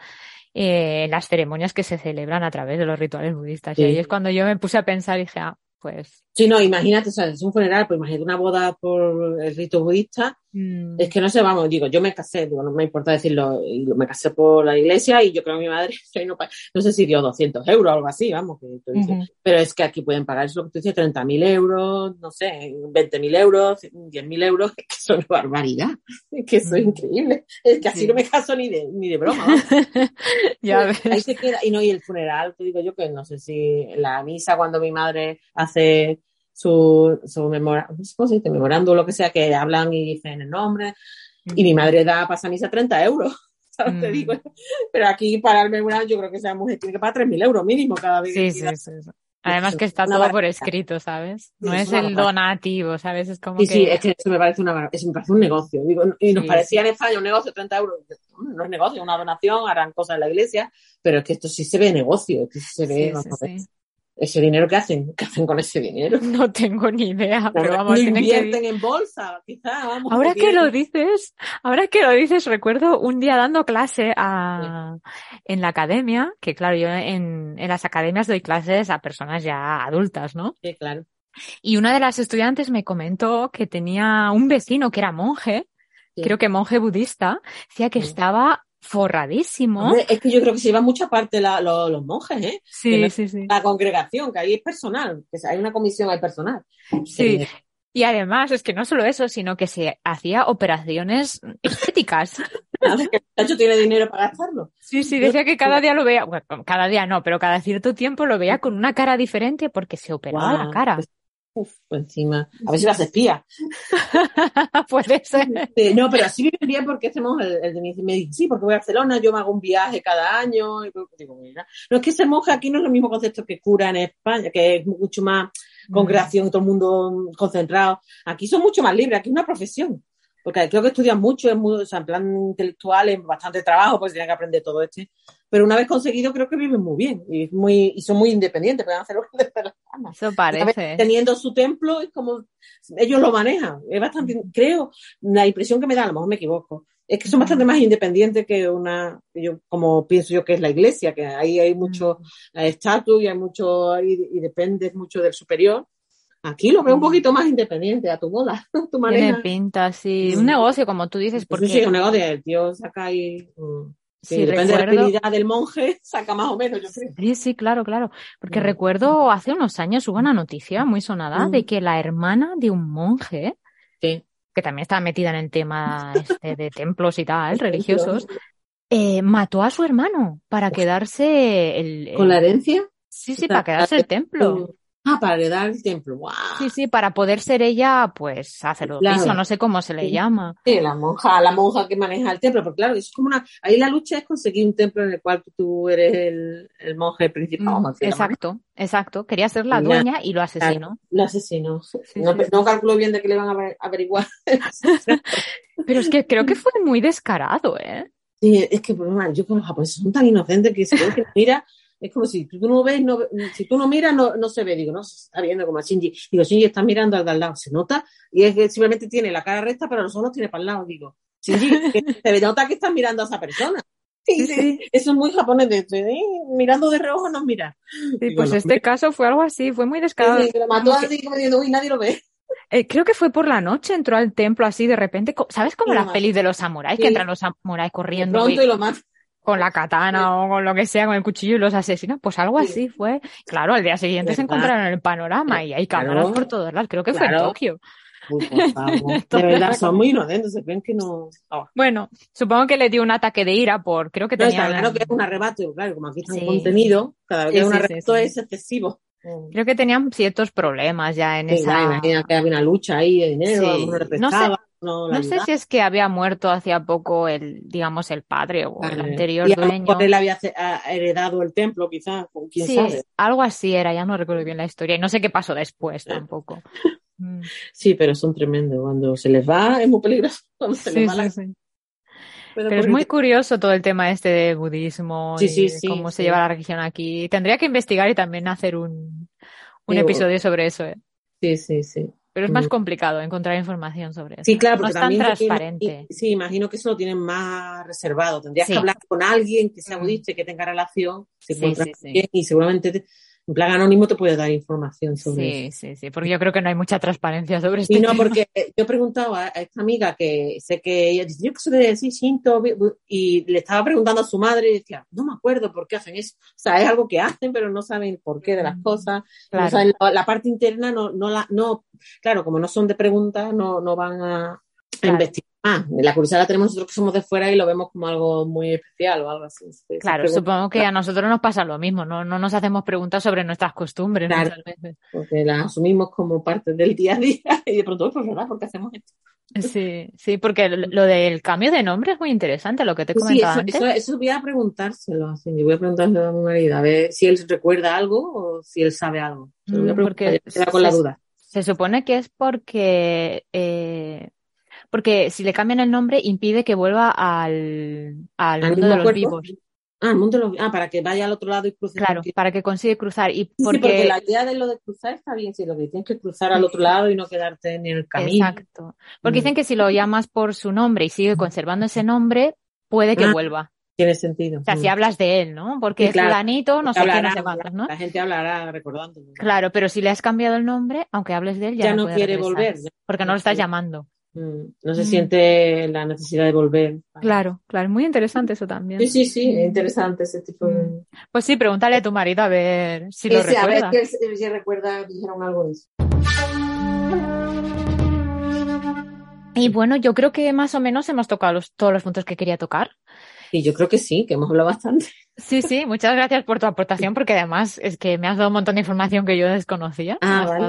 eh, en las ceremonias que se celebran a través de los rituales budistas. Y ahí es cuando yo me puse a pensar y dije, ah, pues... Sí, no, imagínate, o sea, es un funeral, pues imagínate una boda por el rito budista, mm, es que no sé, vamos, digo, yo me casé, digo, no me importa decirlo, y me casé por la iglesia y yo creo que mi madre, no, no sé si dio 200 euros o algo así, vamos, que tú dices, Ujú. pero es que aquí pueden pagar, eso es lo que tú dices, 30.000 euros, no sé, 20.000 euros, 10.000 euros, es que eso es barbaridad, es que eso es Mm. increíble, es que así Sí. no me caso ni de, ni de broma, ya Ahí ves. se queda, y no, y el funeral, te digo yo que no sé si la misa cuando mi madre hace su, su memora, ¿cómo se dice? memorando lo que sea, que hablan y dicen el nombre, y mi madre da pasa misa 30 euros, ¿sabes? Te Mm. digo, pero aquí para el memorial yo creo que esa mujer tiene que pagar 3.000 euros mínimo cada vez. Sí, sí, sí, sí. Además que está todo por escrito, ¿sabes? No Sí, es el donativo, ¿sabes? Es como Sí, que... sí, es que eso me parece una bar- eso me parece un negocio. Digo, y nos Sí, parecía en España un negocio 30 euros. No es negocio, una donación, harán cosas en la iglesia, pero es que esto sí se ve negocio, es que se ve. Ese dinero que hacen, ¿qué hacen con ese dinero? No tengo ni idea, pero Lo vamos, que... invierten en bolsa, quizá, vamos. Ahora que lo dices, ahora que lo dices, recuerdo un día dando clase a, en la academia, que claro, yo en, en las academias doy clases a personas ya adultas, ¿no? Sí, claro. Y una de las estudiantes me comentó que tenía un vecino que era monje, creo que monje budista, decía que estaba forradísimo. Hombre, es que yo creo que se llevan mucha parte la- lo- los monjes, ¿eh? Sí, sí, sí. La congregación, que ahí es personal, que hay una comisión, hay personal. Sí. Eh, Y además es que no solo eso, sino que se hacía operaciones estéticas. que el muchacho tiene dinero para gastarlo. Sí, sí, decía que cada día lo veía, bueno, cada día no, pero cada cierto tiempo lo veía con una cara diferente porque se operaba la cara. pues, uf, encima. A ver si las espía. Puede ser. No, pero así viven bien porque hacemos el, el de mi- me dice, sí, porque voy a Barcelona, yo me hago un viaje cada año. Y pues, digo, mira, no es que ser monje aquí no es el mismo concepto que cura en España, que es mucho más congregación, todo el mundo concentrado. Aquí son mucho más libres, aquí es una profesión. Porque creo que estudian mucho, es muy, o sea, en plan intelectual, es bastante trabajo, pues tienen que aprender todo este. Pero una vez conseguido, creo que viven muy bien y, muy, y son muy independientes, pueden hacer lo que les dé la gana. Eso parece. Teniendo su templo, es como ellos lo manejan. Es bastante, creo, la impresión que me da, a lo mejor me equivoco, es que son bastante más independientes que una, yo, como pienso yo que es la iglesia, que ahí hay mucho estatus y hay mucho, y, y dependes mucho del superior. Aquí lo veo un poquito más independiente, a tu bola, a tu Tiene manera. pinta, sí. Un negocio, como tú dices, Porque sí, porque un negocio, el tío saca ahí, mm, sí, depende de la recuerdo. habilidad del monje, saca más o menos, yo creo. Sí, sí, claro, claro. Porque Mm. recuerdo hace unos años hubo una noticia muy sonada Mm. de que la hermana de un monje, Sí. que también estaba metida en el tema este de templos y tal, religiosos, eh, mató a su hermano para quedarse el, ¿Con la herencia? Sí, sí, para quedarse el templo. Ah, para heredar el templo. ¡Guau! Sí, sí, para poder ser ella, pues, sacerdotisa, Claro. no sé cómo se le Sí. llama. Sí, la monja, la monja que maneja el templo, porque claro, es como una, ahí la lucha es conseguir un templo en el cual tú eres el, el monje principal. Mm, exacto, exacto. Quería ser la dueña y lo asesinó. Lo asesinó. Sí, no, sí, no calculo bien de qué le van a aver- averiguar. Pero es que creo que fue muy descarado, ¿eh? Sí, es que pues, man, yo con los japoneses son tan inocentes que si ves que mira, es como si tú no ves, no, si tú no miras, no, no se ve. Digo, no, se está viendo como a Shinji. Digo, Shinji está mirando al de al lado, se nota, y es que simplemente tiene la cara recta, pero los ojos tiene para el lado. Digo, Shinji, que se nota que estás mirando a esa persona. Sí, Sí, sí, Eso es muy japonés, de, de, eh, mirando de reojo no mira. Sí, Digo, pues no, este caso fue algo así, fue muy descarado. Sí, lo mató así como diciendo, uy, nadie lo ve. Eh, creo que fue por la noche, entró al templo así de repente. ¿Sabes como las mató. pelis de los samuráis? Que entran los samuráis corriendo Pronto y- y lo mata. Con la katana o con lo que sea, con el cuchillo y los asesinan. Pues algo Sí. así fue. Claro, al día siguiente se encontraron en el panorama y hay Claro. cámaras por todos lados. Creo que fue en Claro. Tokio. Uy, por favor. De verdad, son muy inocentes, se creen que no. Oh. Bueno, supongo que le dio un ataque de ira por, creo que No, tenía, claro que es un arrebato, claro, como aquí está Sí. un contenido, cada vez que es un arrebato es excesivo. creo que tenían ciertos problemas ya en Sí, esa. que había una lucha ahí de dinero, Sí. No sé- no, sé si es que había muerto hacía poco el, digamos, el padre o el anterior y dueño. él había ha heredado el templo, quizás, quién Sí, sabe. algo así era, ya no recuerdo bien la historia. Y no sé qué pasó después Eh. tampoco. Mm. Sí, pero son tremendos. Cuando se les va, es muy peligroso. Cuando se Sí, les va sí, la... sí. Pero Pero es muy curioso todo el tema este de budismo y cómo se lleva la religión aquí. Tendría que investigar y también hacer un, un episodio sobre eso, ¿eh? Sí, sí, sí. Pero es más complicado encontrar información sobre eso. Sí, claro, no porque es también transparente. sí, imagino que eso lo tienen más reservado. Tendrías Sí. que hablar con alguien que sea budista y que tenga relación, se Sí, sí, y seguramente te- En plan anónimo te puede dar información sobre Sí, sí, sí, porque yo creo que no hay mucha transparencia sobre este Y no, tema. porque yo preguntaba a esta amiga que sé que ella dice, yo que soy de Shinto, y le estaba preguntando a su madre y decía, no me acuerdo por qué hacen eso. O sea, es algo que hacen, pero no saben el porqué de las cosas. Claro. No saben la, la parte interna no, no la, no, claro, como no son de preguntas, no, no van a Claro. investigar. La curiosidad la tenemos nosotros que somos de fuera y lo vemos como algo muy especial o algo así. Claro, supongo que a nosotros nos pasa lo mismo, no, no nos hacemos preguntas sobre nuestras costumbres Claro. muchas veces. Porque las asumimos como parte del día a día y de pronto, pues, ¿verdad? ¿Por qué hacemos esto? Sí, sí, porque lo del cambio de nombre es muy interesante, lo que te he Sí, eso, antes. eso, eso voy a preguntárselo. así, voy a preguntárselo a mi marido a ver si él recuerda algo o si él sabe algo. Se lo voy a Mm, porque queda con la se- duda. Se supone que es porque, eh, porque si le cambian el nombre impide que vuelva al, al ¿Al mundo de los cuerpo? vivos. Ah, el mundo de los- ah, para que vaya al otro lado y cruce. Claro, para que consigue cruzar. Y Sí, sí, porque, porque la idea de lo de cruzar está bien, sí, lo que tienes que cruzar al otro lado y no quedarte en el camino. exacto. Porque Mm. dicen que si lo llamas por su nombre y sigue conservando ese nombre, puede que Ah, vuelva. Tiene sentido. O sea, Mm. si hablas de él, ¿no? Porque Sí, claro. fulanito, no sé qué, no Hablará, sé cuántos, ¿no? La gente hablará recordando. Claro, pero si le has cambiado el nombre, aunque hables de él, ya, Ya no puede quiere regresar, volver, ya. Porque no lo estás llamando. Mm, No se Mm. siente la necesidad de volver. Claro, claro, muy interesante eso también. Sí, sí, sí, es interesante ese tipo de... Pues sí, pregúntale a tu marido a ver si lo a ver recuerda. que él- si recuerda, dijeron algo de eso. Y bueno, yo creo que más o menos hemos tocado los- todos los puntos que quería tocar. Y yo creo que sí, que hemos hablado bastante. Sí, sí, muchas gracias por tu aportación, porque además es que me has dado un montón de información que yo desconocía. Ah, vale,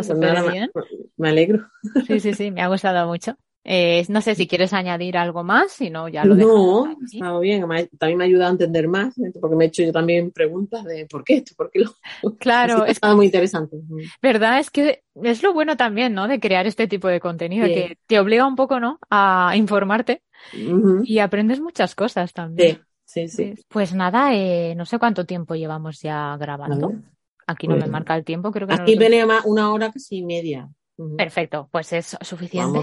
pues me alegro. Sí, sí, sí, me ha gustado mucho. Eh, no sé si quieres añadir algo más, si no, ya lo no, ha estado bien. También me ha ayudado a entender más, ¿eh? porque me he hecho yo también preguntas de por qué esto, por qué lo. Claro, que es estado muy interesante. verdad, es que es lo bueno también, ¿no? De crear este tipo de contenido, Sí. que te obliga un poco, ¿no? A informarte y aprendes muchas cosas también. Sí, sí, sí. Pues nada, eh, no sé cuánto tiempo llevamos ya grabando. Aquí no me marca el tiempo, creo que no Aquí viene ma- una hora casi y media. Perfecto, pues es suficiente.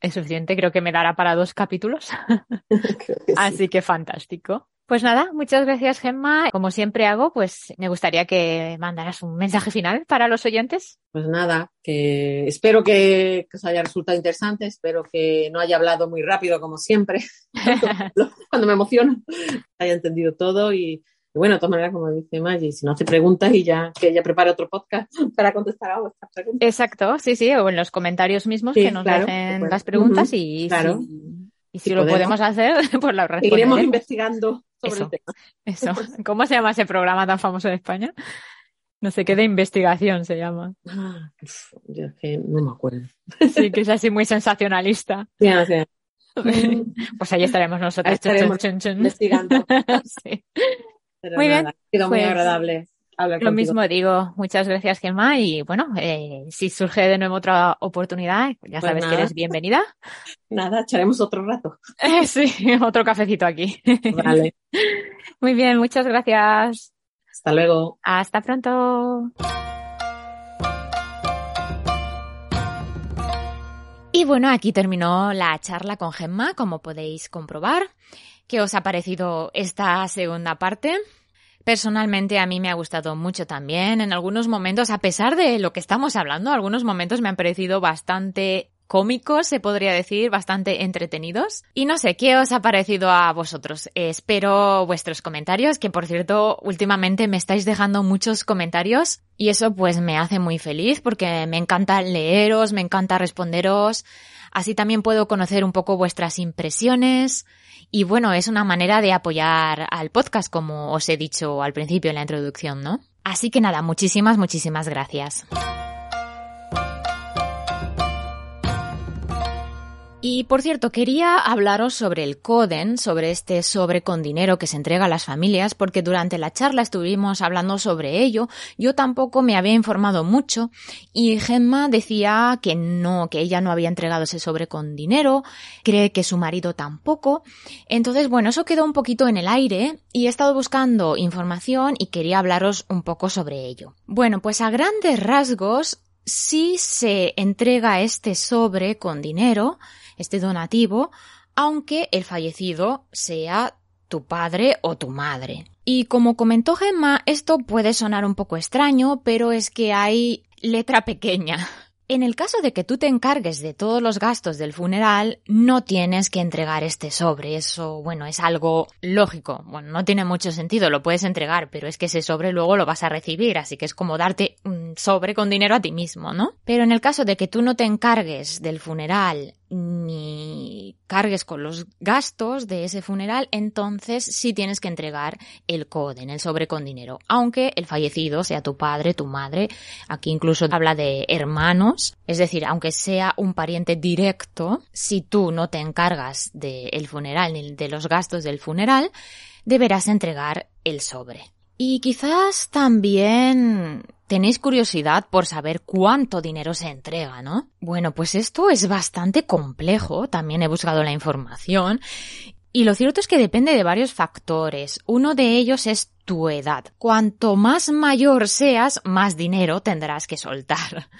Es suficiente, creo que me dará para dos capítulos. Sí. Así que fantástico. Pues nada, muchas gracias, Gemma. Como siempre hago, pues me gustaría que mandaras un mensaje final para los oyentes. Pues nada, que espero que, que os haya resultado interesante, espero que no haya hablado muy rápido como siempre, cuando me emociono, haya entendido todo y, y bueno, de todas maneras, como dice Maggie, si no hace preguntas y ya que ella prepare otro podcast para contestar a vuestras preguntas. Exacto, sí, sí, o en los comentarios mismos Sí, que nos claro, puede. las preguntas y claro. si, y si Si lo podemos. podemos hacer, pues Seguiremos responderemos. investigando sobre Eso. el tema. Eso. ¿Cómo se llama ese programa tan famoso en España? No sé qué de investigación se llama. Ah, yo es que no me acuerdo. Sí, que es así muy sensacionalista. Sí, o sea, Pues ahí estaremos nosotros. Ahí estaremos Chun, chun, chun. investigando. Sí. Pero Muy bien, nada, ha sido muy pues, agradable hablar Lo contigo. mismo digo, muchas gracias Gemma y bueno, eh, si surge de nuevo otra oportunidad, ya Pues sabes que eres bienvenida. Nada, echaremos otro rato. Eh, sí, otro cafecito aquí. Vale, Muy bien, muchas gracias. hasta luego. Hasta pronto. Y bueno, aquí terminó la charla con Gemma, como podéis comprobar. ¿Qué os ha parecido esta segunda parte? Personalmente a mí me ha gustado mucho también. En algunos momentos, a pesar de lo que estamos hablando, algunos momentos me han parecido bastante cómicos, se podría decir, bastante entretenidos. Y no sé, ¿qué os ha parecido a vosotros? Eh, espero vuestros comentarios, que por cierto, últimamente me estáis dejando muchos comentarios y eso pues me hace muy feliz porque me encanta leeros, me encanta responderos. Así también puedo conocer un poco vuestras impresiones. Y bueno, es una manera de apoyar al podcast, como os he dicho al principio en la introducción, ¿no? Así que nada, muchísimas, muchísimas gracias. Y por cierto, quería hablaros sobre el Coden, sobre este sobre con dinero que se entrega a las familias, porque durante la charla estuvimos hablando sobre ello. Yo tampoco me había informado mucho y Gemma decía que no, que ella no había entregado ese sobre con dinero, cree que su marido tampoco. Entonces, bueno, eso quedó un poquito en el aire y he estado buscando información y quería hablaros un poco sobre ello. Bueno, pues a grandes rasgos, sí se entrega este sobre con dinero, este donativo, aunque el fallecido sea tu padre o tu madre. Y como comentó Gemma, esto puede sonar un poco extraño, pero es que hay letra pequeña. En el caso de que tú te encargues de todos los gastos del funeral, no tienes que entregar este sobre. Eso, bueno, es algo lógico. Bueno, no tiene mucho sentido, lo puedes entregar, pero es que ese sobre luego lo vas a recibir, así que es como darte un sobre con dinero a ti mismo, ¿no? Pero en el caso de que tú no te encargues del funeral ni cargues con los gastos de ese funeral, entonces sí tienes que entregar el en el sobre con dinero. Aunque el fallecido sea tu padre, tu madre, aquí incluso habla de hermanos, es decir, aunque sea un pariente directo, si tú no te encargas del funeral ni de los gastos del funeral, deberás entregar el sobre. Y quizás también tenéis curiosidad por saber cuánto dinero se entrega, ¿no? Bueno, pues esto es bastante complejo, también he buscado la información, y lo cierto es que depende de varios factores. Uno de ellos es tu edad. Cuanto más mayor seas, más dinero tendrás que soltar.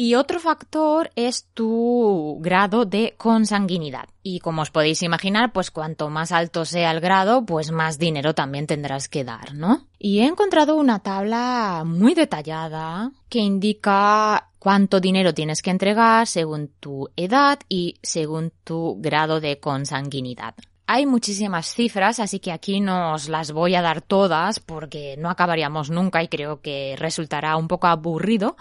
Y otro factor es tu grado de consanguinidad. Y como os podéis imaginar, pues cuanto más alto sea el grado, pues más dinero también tendrás que dar, ¿no? Y he encontrado una tabla muy detallada que indica cuánto dinero tienes que entregar según tu edad y según tu grado de consanguinidad. Hay muchísimas cifras, así que aquí no os las voy a dar todas porque no acabaríamos nunca y creo que resultará un poco aburrido.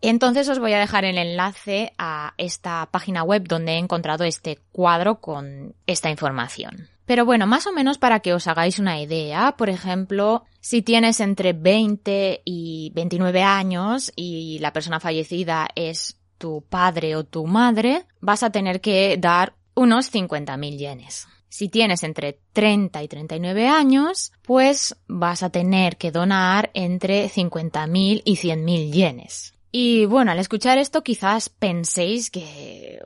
Entonces os voy a dejar el enlace a esta página web donde he encontrado este cuadro con esta información. Pero bueno, más o menos para que os hagáis una idea, por ejemplo, si tienes entre 20 y 29 años y la persona fallecida es tu padre o tu madre, vas a tener que dar unos 50.000 yenes. Si tienes entre 30 y 39 años, pues vas a tener que donar entre 50.000 y 100.000 yenes. Y bueno, al escuchar esto quizás penséis que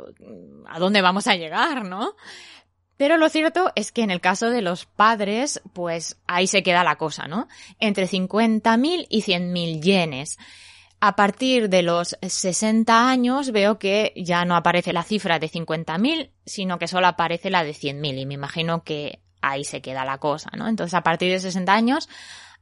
a dónde vamos a llegar, ¿no? Pero lo cierto es que en el caso de los padres, pues ahí se queda la cosa, ¿no? Entre 50.000 y 100.000 yenes. A partir de los 60 años veo que ya no aparece la cifra de 50.000, sino que solo aparece la de 100.000 y me imagino que ahí se queda la cosa, ¿no? Entonces a partir de 60 años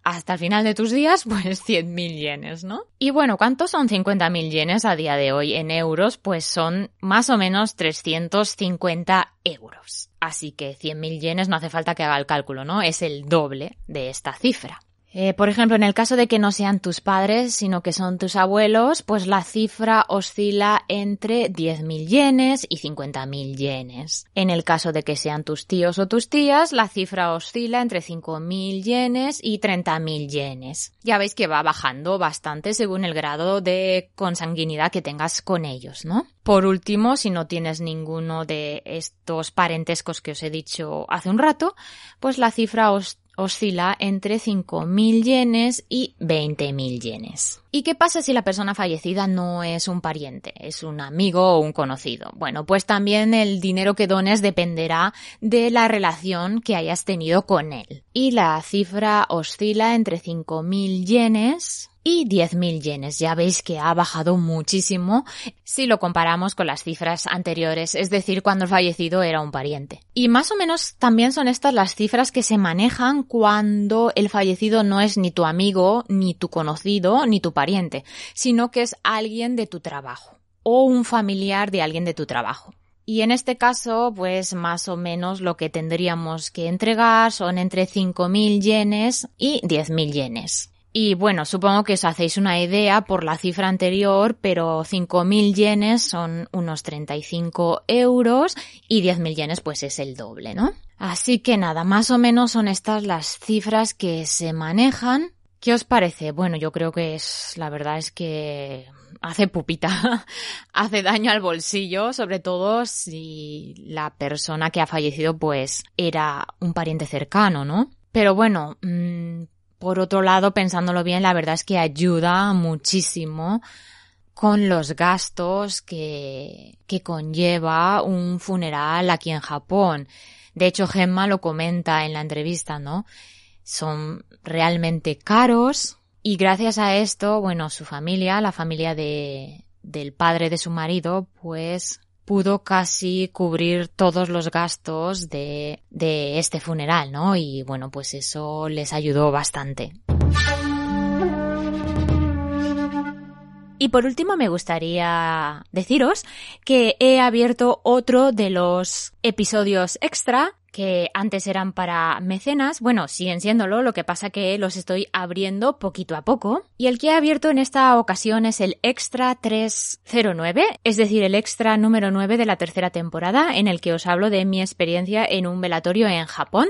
hasta el final de tus días, pues 100.000 yenes, ¿no? Y bueno, ¿cuántos son 50.000 yenes a día de hoy en euros? Pues son más o menos 350 euros. Así que 100.000 yenes no hace falta que haga el cálculo, ¿no? Es el doble de esta cifra. Eh, por ejemplo, en el caso de que no sean tus padres, sino que son tus abuelos, pues la cifra oscila entre 10.000 yenes y 50.000 yenes. En el caso de que sean tus tíos o tus tías, la cifra oscila entre 5.000 yenes y 30.000 yenes. Ya veis que va bajando bastante según el grado de consanguinidad que tengas con ellos, ¿no? Por último, si no tienes ninguno de estos parentescos que os he dicho hace un rato, pues la cifra os oscila entre 5.000 yenes y 20.000 yenes. ¿Y qué pasa si la persona fallecida no es un pariente, es un amigo o un conocido? Bueno, pues también el dinero que dones dependerá de la relación que hayas tenido con él. Y la cifra oscila entre 5.000 yenes y 10.000 yenes. Ya veis que ha bajado muchísimo si lo comparamos con las cifras anteriores, es decir, cuando el fallecido era un pariente. Y más o menos también son estas las cifras que se manejan cuando el fallecido no es ni tu amigo, ni tu conocido, ni tu pariente, sino que es alguien de tu trabajo o un familiar de alguien de tu trabajo. Y en este caso, pues más o menos lo que tendríamos que entregar son entre 5.000 yenes y 10.000 yenes. Y bueno, supongo que os hacéis una idea por la cifra anterior, pero 5.000 yenes son unos 35 euros y 10.000 yenes pues es el doble, ¿no? Así que nada, más o menos son estas las cifras que se manejan. ¿Qué os parece? Bueno, yo creo que es, la verdad es que hace pupita, hace daño al bolsillo, sobre todo si la persona que ha fallecido pues era un pariente cercano, ¿no? Pero bueno, mmm, por otro lado, pensándolo bien, la verdad es que ayuda muchísimo con los gastos que, que conlleva un funeral aquí en Japón. De hecho, Gemma lo comenta en la entrevista, ¿no? Son realmente caros y gracias a esto, bueno, su familia, la familia de, del padre de su marido, pues pudo casi cubrir todos los gastos de, de este funeral, ¿no? Y bueno, pues eso les ayudó bastante. Y por último me gustaría deciros que he abierto otro de los episodios extra que antes eran para mecenas, bueno, siguen siéndolo, lo que pasa que los estoy abriendo poquito a poco. Y el que he abierto en esta ocasión es el Extra 309, es decir, el extra número 9 de la tercera temporada, en el que os hablo de mi experiencia en un velatorio en Japón.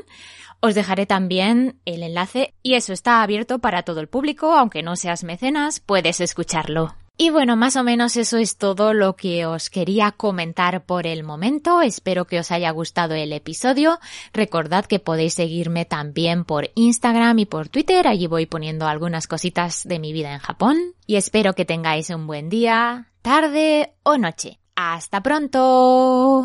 Os dejaré también el enlace y eso está abierto para todo el público, aunque no seas mecenas, puedes escucharlo. Y bueno, más o menos eso es todo lo que os quería comentar por el momento. Espero que os haya gustado el episodio. Recordad que podéis seguirme también por Instagram y por Twitter. Allí voy poniendo algunas cositas de mi vida en Japón. Y espero que tengáis un buen día, tarde o noche. Hasta pronto.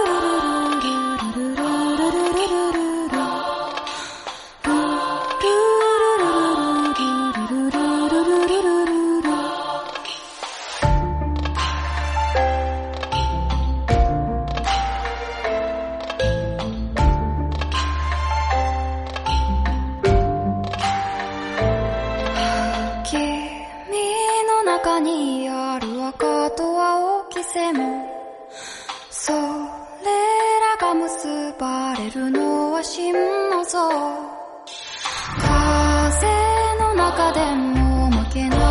れるのは真の像。風の中でも負けない。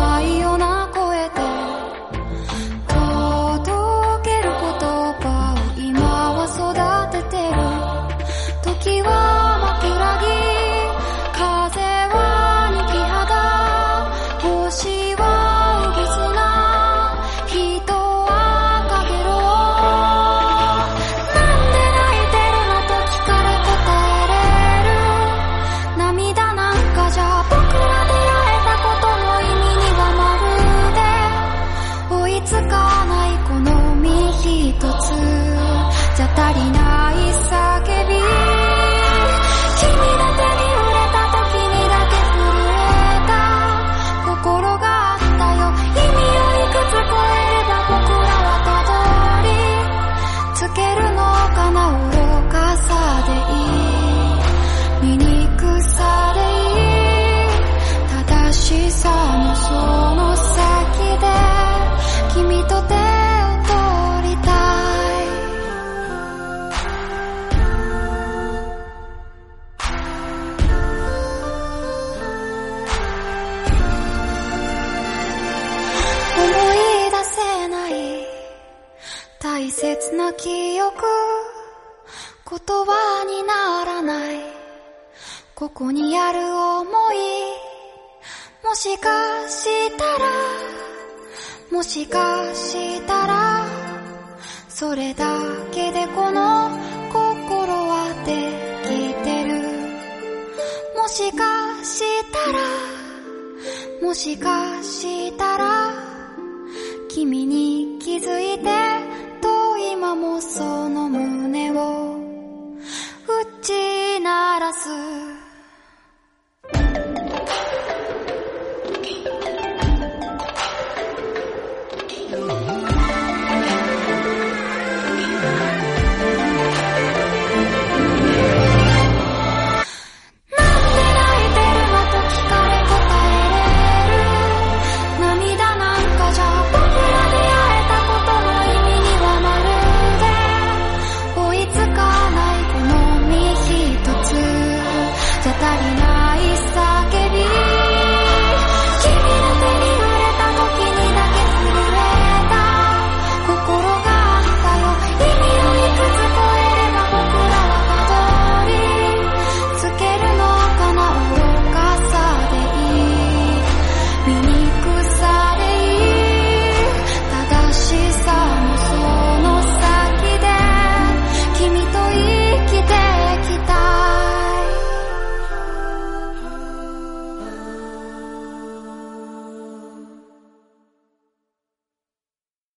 こにある想い？もしかしたらもしかしたらそれだけでこの心はできてる。もしかしたらもしかしたら君に気づいてと今もその胸を打ち鳴らす。